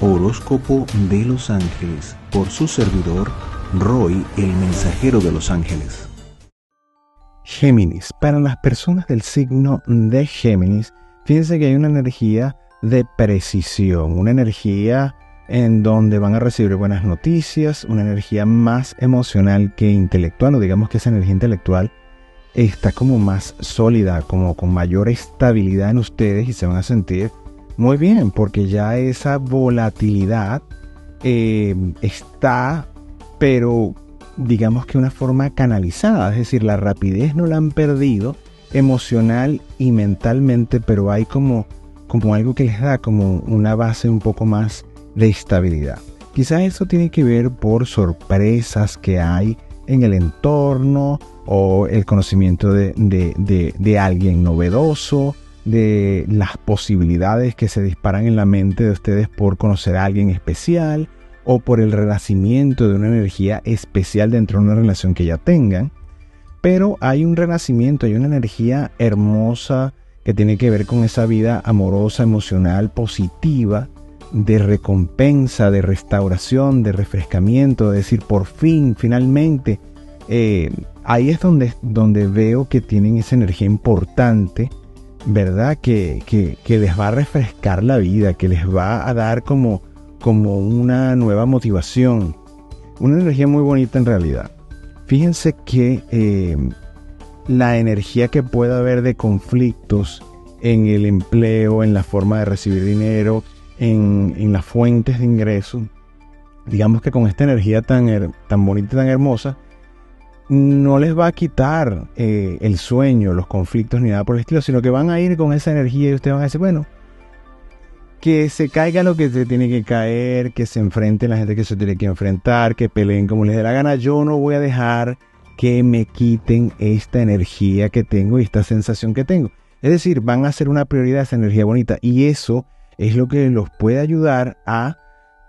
Horóscopo de los Ángeles por su servidor Roy, el mensajero de los ángeles. Géminis. Para las personas del signo de Géminis, fíjense que hay una energía de precisión, una energía en donde van a recibir buenas noticias, una energía más emocional que intelectual, o digamos que esa energía intelectual está como más sólida, como con mayor estabilidad en ustedes y se van a sentir muy bien, porque ya esa volatilidad eh, está, pero digamos que una forma canalizada, es decir, la rapidez no la han perdido emocional y mentalmente, pero hay como, como algo que les da como una base un poco más de estabilidad. Quizás eso tiene que ver por sorpresas que hay en el entorno o el conocimiento de, de alguien novedoso de las posibilidades que se disparan en la mente de ustedes por conocer a alguien especial o por el renacimiento de una energía especial dentro de una relación que ya tengan. Pero hay un renacimiento, hay una energía hermosa que tiene que ver con esa vida amorosa, emocional, positiva, de recompensa, de restauración, de refrescamiento, de decir, por fin, finalmente. Eh, ahí es donde, donde veo que tienen esa energía importante ¿verdad? Que, les va a refrescar la vida, que les va a dar como, como una nueva motivación. Una energía muy bonita en realidad. Fíjense que eh, la energía que pueda haber de conflictos en el empleo, en la forma de recibir dinero, en, en las fuentes de ingreso, digamos que con esta energía tan, tan bonita y tan hermosa, no les va a quitar eh, el sueño, los conflictos ni nada por el estilo, sino que van a ir con esa energía y ustedes van a decir, bueno, que se caiga lo que se tiene que caer, que se enfrenten la gente que se tiene que enfrentar, que peleen como les dé la gana. Yo no voy a dejar que me quiten esta energía que tengo y esta sensación que tengo. Es decir, van a ser una prioridad esa energía bonita y eso es lo que los puede ayudar a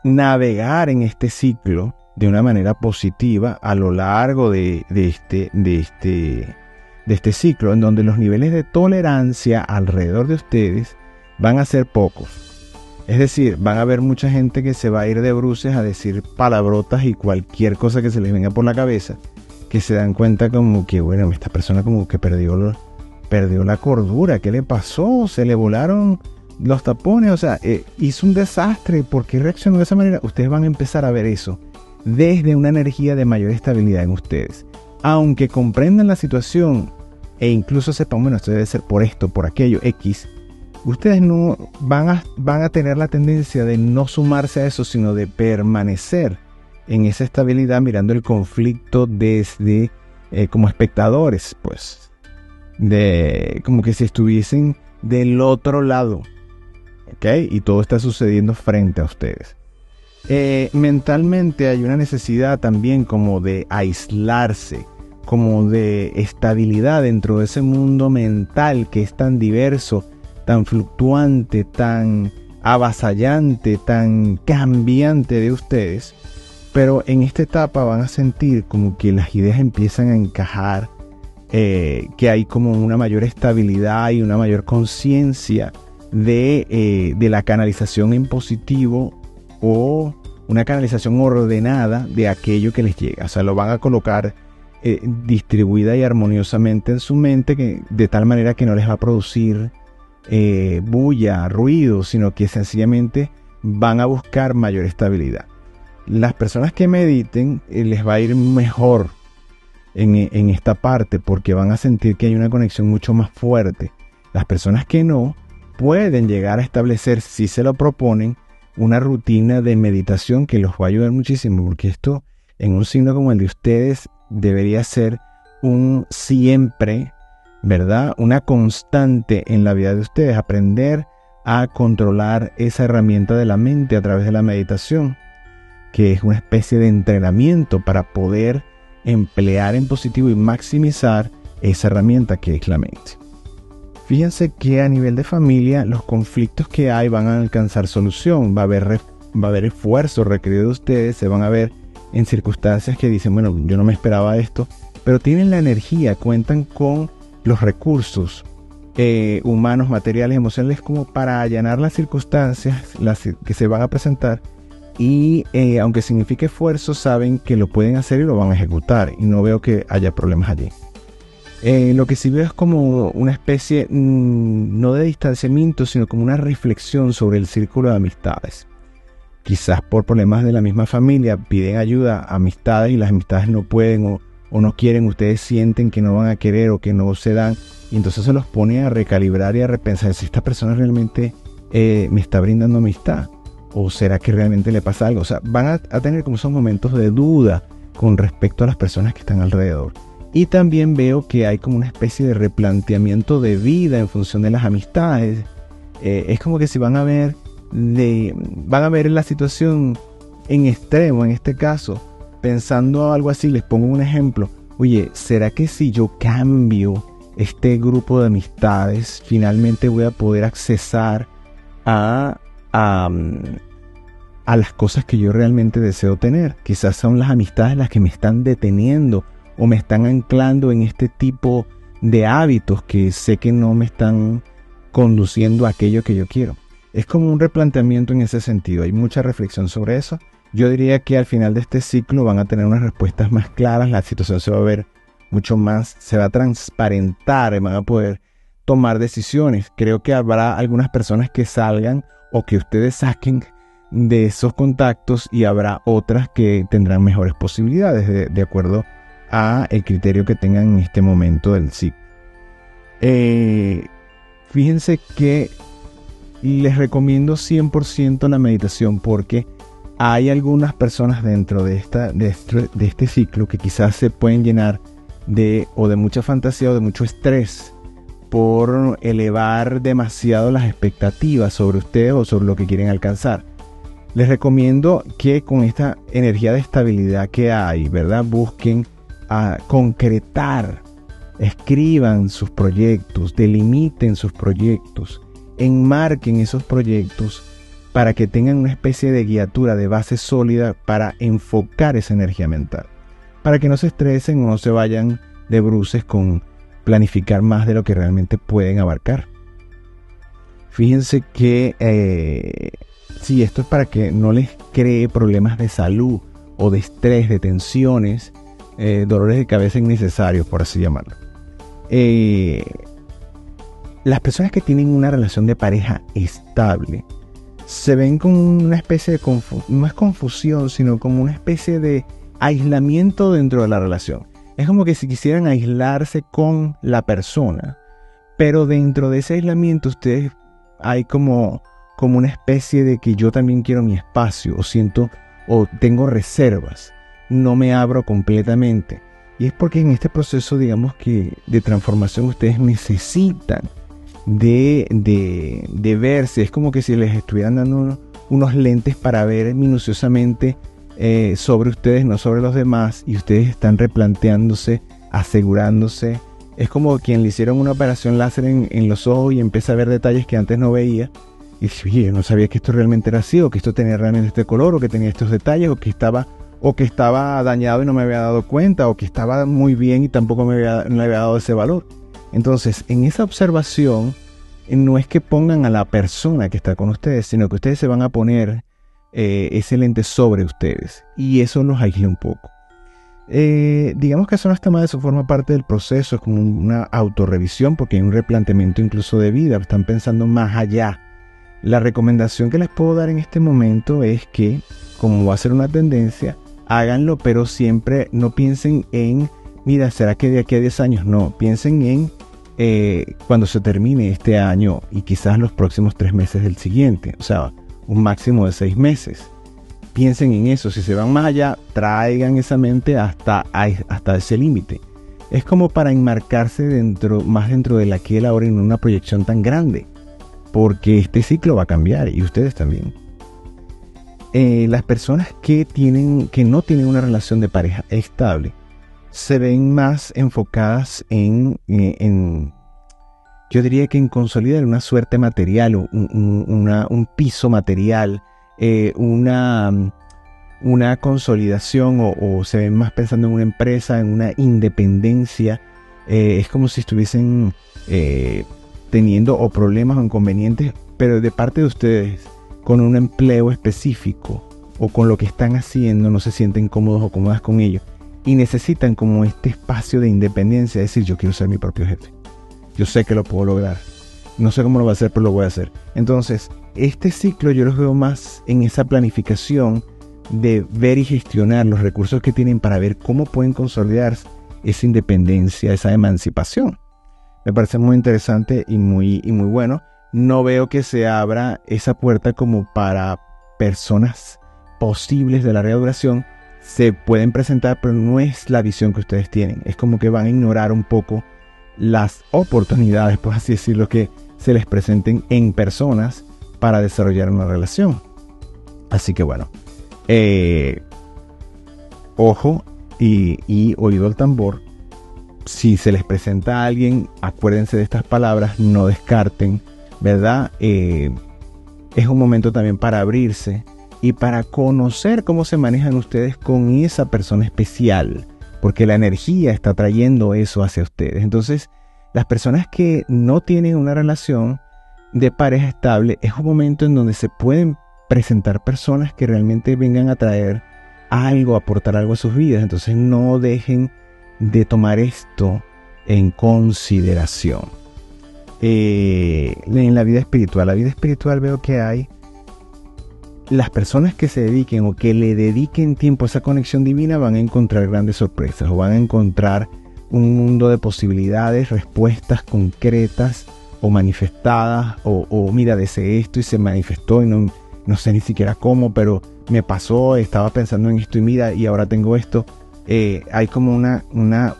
navegar en este ciclo de una manera positiva a lo largo de, este, de, este, de este ciclo, en donde los niveles de tolerancia alrededor de ustedes van a ser pocos. Es decir, van a haber mucha gente que se va a ir de bruces a decir palabrotas y cualquier cosa que se les venga por la cabeza, que se dan cuenta como que, bueno, esta persona como que perdió, perdió la cordura, ¿qué le pasó? Se le volaron los tapones, o sea, eh, hizo un desastre, ¿por qué reaccionó de esa manera? Ustedes van a empezar a ver eso desde una energía de mayor estabilidad en ustedes. Aunque comprendan la situación e incluso sepan, bueno, esto debe ser por esto, por aquello, X, ustedes no van a, van a tener la tendencia de no sumarse a eso, sino de permanecer en esa estabilidad mirando el conflicto desde eh, como espectadores, pues, de como que si estuviesen del otro lado, ¿ok? Y todo está sucediendo frente a ustedes. Eh, mentalmente hay una necesidad también como de aislarse, como de estabilidad dentro de ese mundo mental que es tan diverso, tan fluctuante, tan avasallante, tan cambiante de ustedes. Pero en esta etapa van a sentir como que las ideas empiezan a encajar, eh, que hay como una mayor estabilidad y una mayor conciencia de, eh, de la canalización en positivo o una canalización ordenada de aquello que les llega. O sea, lo van a colocar eh, distribuida y armoniosamente en su mente de tal manera que no les va a producir eh, bulla, ruido, sino que sencillamente van a buscar mayor estabilidad. Las personas que mediten eh, les va a ir mejor en esta parte porque van a sentir que hay una conexión mucho más fuerte. Las personas que no pueden llegar a establecer, si se lo proponen, una rutina de meditación que los va a ayudar muchísimo, porque esto en un signo como el de ustedes debería ser un siempre, ¿verdad? Una constante en la vida de ustedes, aprender a controlar esa herramienta de la mente a través de la meditación, que es una especie de entrenamiento para poder emplear en positivo y maximizar esa herramienta que es la mente. Fíjense que a nivel de familia los conflictos que hay van a alcanzar solución, va a haber, va a haber esfuerzo requerido de ustedes, se van a ver en circunstancias que dicen, bueno, yo no me esperaba esto, pero tienen la energía, cuentan con los recursos eh, humanos, materiales, emocionales, como para allanar las circunstancias las que se van a presentar. Y eh, aunque signifique esfuerzo, saben que lo pueden hacer y lo van a ejecutar. Y no veo que haya problemas allí. Eh, lo que sí veo es como una especie, mm, no de distanciamiento, sino como una reflexión sobre el círculo de amistades. Quizás por problemas de la misma familia piden ayuda a amistades y las amistades no pueden o, no quieren, ustedes sienten que no van a querer o que no se dan y entonces se los pone a recalibrar y a repensar si esta persona realmente eh, me está brindando amistad o será que realmente le pasa algo. O sea, van a, tener como esos momentos de duda con respecto a las personas que están alrededor. Y también veo que hay como una especie de replanteamiento de vida en función de las amistades. Eh, es como que si van a ver de, van a ver la situación en extremo, en este caso, pensando algo así, les pongo un ejemplo. Oye, ¿será que si yo cambio este grupo de amistades, finalmente voy a poder accesar a, a, a, las cosas que yo realmente deseo tener. Quizás son las amistades las que me están deteniendo o me están anclando en este tipo de hábitos que sé que no me están conduciendo a aquello que yo quiero. Es como un replanteamiento en ese sentido. Hay mucha reflexión sobre eso. Yo diría que al final de este ciclo van a tener unas respuestas más claras, la situación se va a ver mucho más, se va a transparentar, van a poder tomar decisiones. Creo que habrá algunas personas que salgan o que ustedes saquen de esos contactos y habrá otras que tendrán mejores posibilidades de, acuerdo a el criterio que tengan en este momento del ciclo. Eh, fíjense que les recomiendo 100% la meditación porque hay algunas personas dentro de, esta, este, de este ciclo que quizás se pueden llenar de o de mucha fantasía o de mucho estrés por elevar demasiado las expectativas sobre ustedes o sobre lo que quieren alcanzar. Les recomiendo que con esta energía de estabilidad que hay, ¿verdad? Busquen a concretar, escriban sus proyectos, delimiten sus proyectos, enmarquen esos proyectos para que tengan una especie de guiatura de base sólida para enfocar esa energía mental para que no se estresen o no se vayan de bruces con planificar más de lo que realmente pueden abarcar. Fíjense que eh, si esto es para que no les cree problemas de salud o de estrés, de tensiones, eh, dolores de cabeza innecesarios, por así llamarlo. Eh, las personas que tienen una relación de pareja estable se ven con una especie de no es confusión, sino como una especie de aislamiento dentro de la relación. Es como que si quisieran aislarse con la persona, pero dentro de ese aislamiento ustedes hay como, como una especie de que yo también quiero mi espacio, o siento, o tengo reservas, no me abro completamente. Y es porque en este proceso, digamos que de transformación, ustedes necesitan de, de, verse. Es como que si les estuvieran dando unos lentes para ver minuciosamente eh, sobre ustedes, no sobre los demás, y ustedes están replanteándose, asegurándose. Es como quien le hicieron una operación láser en, los ojos y empieza a ver detalles que antes no veía. Y dice, oye, no sabía que esto realmente era así, o que esto tenía realmente este color, o que tenía estos detalles, o que estaba, o que estaba dañado y no me había dado cuenta, o que estaba muy bien y tampoco me había, no le había dado ese valor. Entonces, en esa observación, no es que pongan a la persona que está con ustedes, sino que ustedes se van a poner eh, ese lente sobre ustedes y eso los aísla un poco. Eh, digamos que eso no está mal, eso forma parte del proceso, es como una autorrevisión porque hay un replanteamiento incluso de vida, están pensando más allá. La recomendación que les puedo dar en este momento es que, como va a ser una tendencia, háganlo, pero siempre no piensen en, mira, ¿será que de aquí a 10 años? No, piensen en eh, cuando se termine este año y quizás los próximos tres meses del siguiente. O sea, un máximo de seis meses. Piensen en eso, si se van más allá, traigan esa mente hasta, hasta ese límite. Es como para enmarcarse dentro, más dentro de la que el ahora en una proyección tan grande, porque este ciclo va a cambiar y ustedes también. Eh, las personas que, tienen, que no tienen una relación de pareja estable se ven más enfocadas en, eh, en yo diría que en consolidar una suerte material, un, piso material, eh, una, una consolidación o, se ven más pensando en una empresa, en una independencia. Es como si estuviesen teniendo o problemas o inconvenientes, pero de parte de ustedes, con un empleo específico o con lo que están haciendo, no se sienten cómodos o cómodas con ello y necesitan como este espacio de independencia, es decir, yo quiero ser mi propio jefe. Yo sé que lo puedo lograr. No sé cómo lo voy a hacer, pero lo voy a hacer. Entonces, este ciclo yo los veo más en esa planificación de ver y gestionar los recursos que tienen para ver cómo pueden consolidar esa independencia, esa emancipación. Me parece muy interesante y muy, y muy bueno. No veo que se abra esa puerta como para personas posibles de larga duración. Se pueden presentar, pero no es la visión que ustedes tienen. Es como que van a ignorar un poco las oportunidades, por así decirlo, que se les presenten en personas para desarrollar una relación. Así que bueno, eh, ojo y, oído al tambor. Si se les presenta a alguien, acuérdense de estas palabras, no descarten, ¿verdad? Eh, es un momento también para abrirse y para conocer cómo se manejan ustedes con esa persona especial, porque la energía está trayendo eso hacia ustedes. Entonces, las personas que no tienen una relación de pareja estable es un momento en donde se pueden presentar personas que realmente vengan a traer algo, aportar algo a sus vidas. Entonces no dejen de tomar esto en consideración. Eh, en la vida espiritual, la vida espiritual veo que hay las personas que se dediquen o que le dediquen tiempo a esa conexión divina van a encontrar grandes sorpresas o van a encontrar un mundo de posibilidades, respuestas concretas o manifestadas o, mira, deseé esto y se manifestó y no, no sé ni siquiera cómo, pero me pasó, estaba pensando en esto y mira, y ahora tengo esto. Eh, hay como una, una,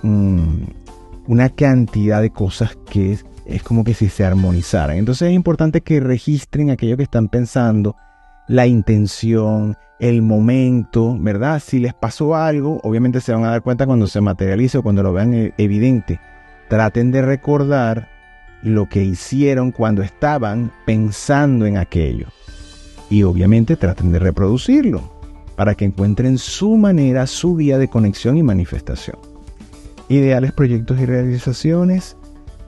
una cantidad de cosas que es, es como que si se armonizaran. Entonces es importante que registren aquello que están pensando, la intención, el momento, ¿verdad? Si les pasó algo, obviamente se van a dar cuenta cuando se materialice o cuando lo vean eh, evidente. Traten de recordar lo que hicieron cuando estaban pensando en aquello y obviamente traten de reproducirlo para que encuentren su manera, su vía de conexión y manifestación. Ideales proyectos y realizaciones.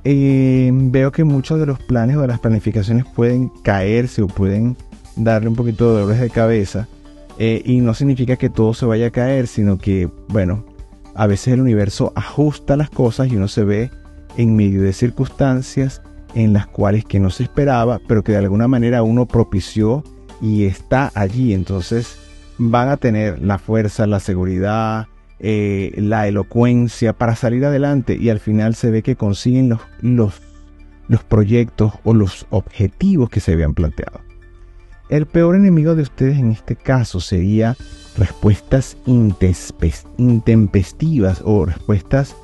Eh, veo que muchos de los planes o de las planificaciones pueden caerse o pueden darle un poquito de dolores de cabeza. Eh, y no significa que todo se vaya a caer, sino que, bueno, a veces el universo ajusta las cosas y uno se ve en medio de circunstancias en las cuales que no se esperaba, pero que de alguna manera uno propició y está allí. Entonces van a tener la fuerza, la seguridad, eh, la elocuencia para salir adelante y al final se ve que consiguen los, los, los proyectos o los objetivos que se habían planteado. El peor enemigo de ustedes en este caso sería respuestas intempestivas o respuestas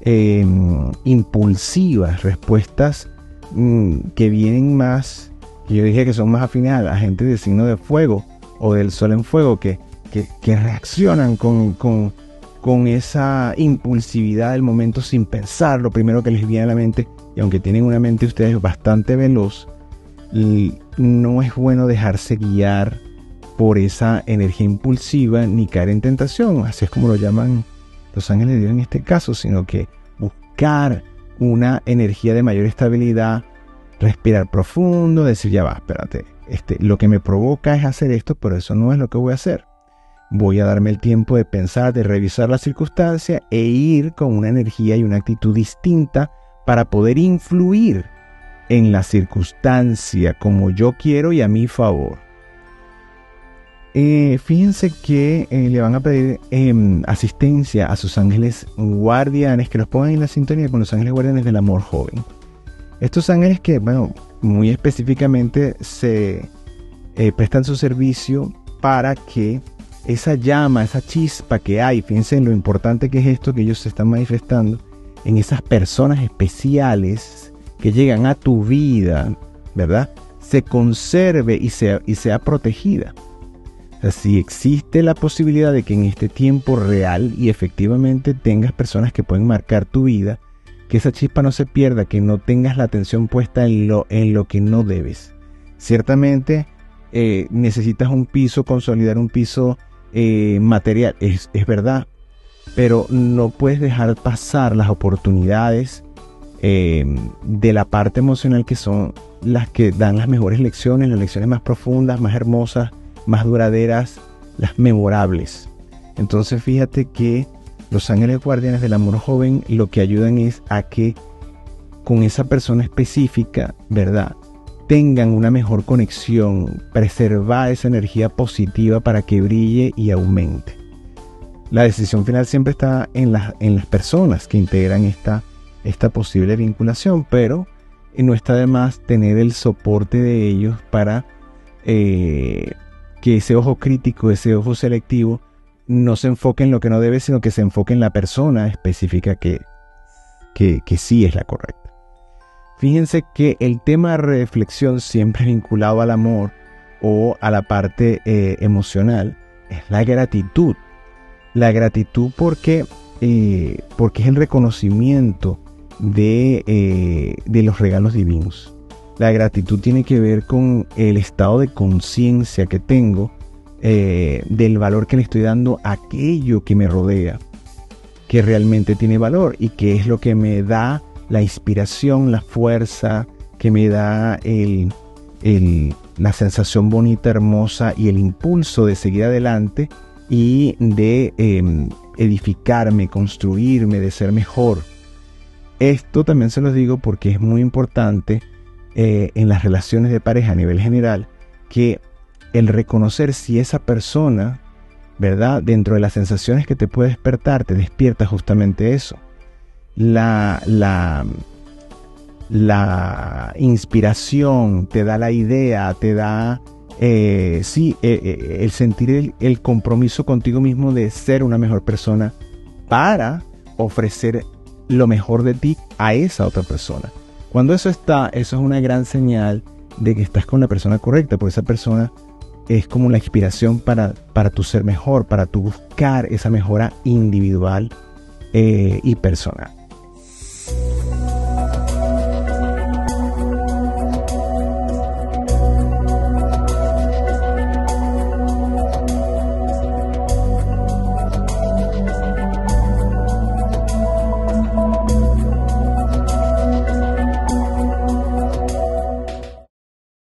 em, impulsivas, respuestas mm, que vienen más yo dije que son más afines a gente del signo de fuego o del sol en fuego que, que, reaccionan con, con, esa impulsividad del momento sin pensar lo primero que les viene a la mente. Y aunque tienen una mente ustedes bastante veloz, no es bueno dejarse guiar por esa energía impulsiva ni caer en tentación, así es como lo llaman los ángeles de Dios en este caso, sino que buscar una energía de mayor estabilidad, respirar profundo, decir, ya va, espérate, este, lo que me provoca es hacer esto, pero eso no es lo que voy a hacer. Voy a darme el tiempo de pensar, de revisar la circunstancia e ir con una energía y una actitud distinta para poder influir en la circunstancia como yo quiero y a mi favor. Eh, fíjense que eh, le van a pedir em, asistencia a sus ángeles guardianes, que los pongan en la sintonía con los ángeles guardianes del amor joven. Estos ángeles que, bueno, muy específicamente se eh, prestan su servicio para que esa llama, esa chispa que hay, fíjense en lo importante que es esto que ellos se están manifestando, en esas personas especiales que llegan a tu vida, ¿verdad? Se conserve y sea, y sea protegida. si existe la posibilidad de que en este tiempo real y efectivamente tengas personas que pueden marcar tu vida, que esa chispa no se pierda, que no tengas la atención puesta en lo, en lo que no debes. Ciertamente eh, necesitas un piso, consolidar un piso eh, material, es, es, verdad, pero no puedes dejar pasar las oportunidades em, de la parte emocional que son las que dan las mejores lecciones, las lecciones más profundas, más hermosas, más duraderas, las memorables. Entonces fíjate que los ángeles guardianes del amor joven lo que ayudan es a que con esa persona específica, ¿verdad? Tengan una mejor conexión, preservar esa energía positiva para que brille y aumente. La decisión final siempre está en, las, en las personas que integran esta, esta posible vinculación, pero no está de más tener el soporte de ellos para eh, que ese ojo crítico, ese ojo selectivo, no se enfoque en lo que no debe, sino que se enfoque en la persona específica que, que, sí es la correcta. Fíjense que el tema de reflexión siempre vinculado al amor o a la parte eh, emocional es la gratitud. La gratitud porque, eh, porque es el reconocimiento de, eh, de los regalos divinos. La gratitud tiene que ver con el estado de conciencia que tengo eh, del valor que le estoy dando a aquello que me rodea, que realmente tiene valor y que es lo que me da la inspiración, la fuerza, que me da la sensación bonita, hermosa y el impulso de seguir adelante y de em, edificarme, construirme, de ser mejor. Esto también se lo digo porque es muy importante eh, en las relaciones de pareja a nivel general que el reconocer si esa persona, ¿verdad? Dentro de las sensaciones que te puede despertar, te despierta justamente eso. La, la, la inspiración te da la idea, te da, eh, sí, eh, el sentir el compromiso contigo mismo de ser una mejor persona para ofrecer lo mejor de ti a esa otra persona. Cuando eso está, eso es una gran señal de que estás con la persona correcta, porque esa persona es como la inspiración para, para tu ser mejor, para tu buscar esa mejora individual eh, y personal.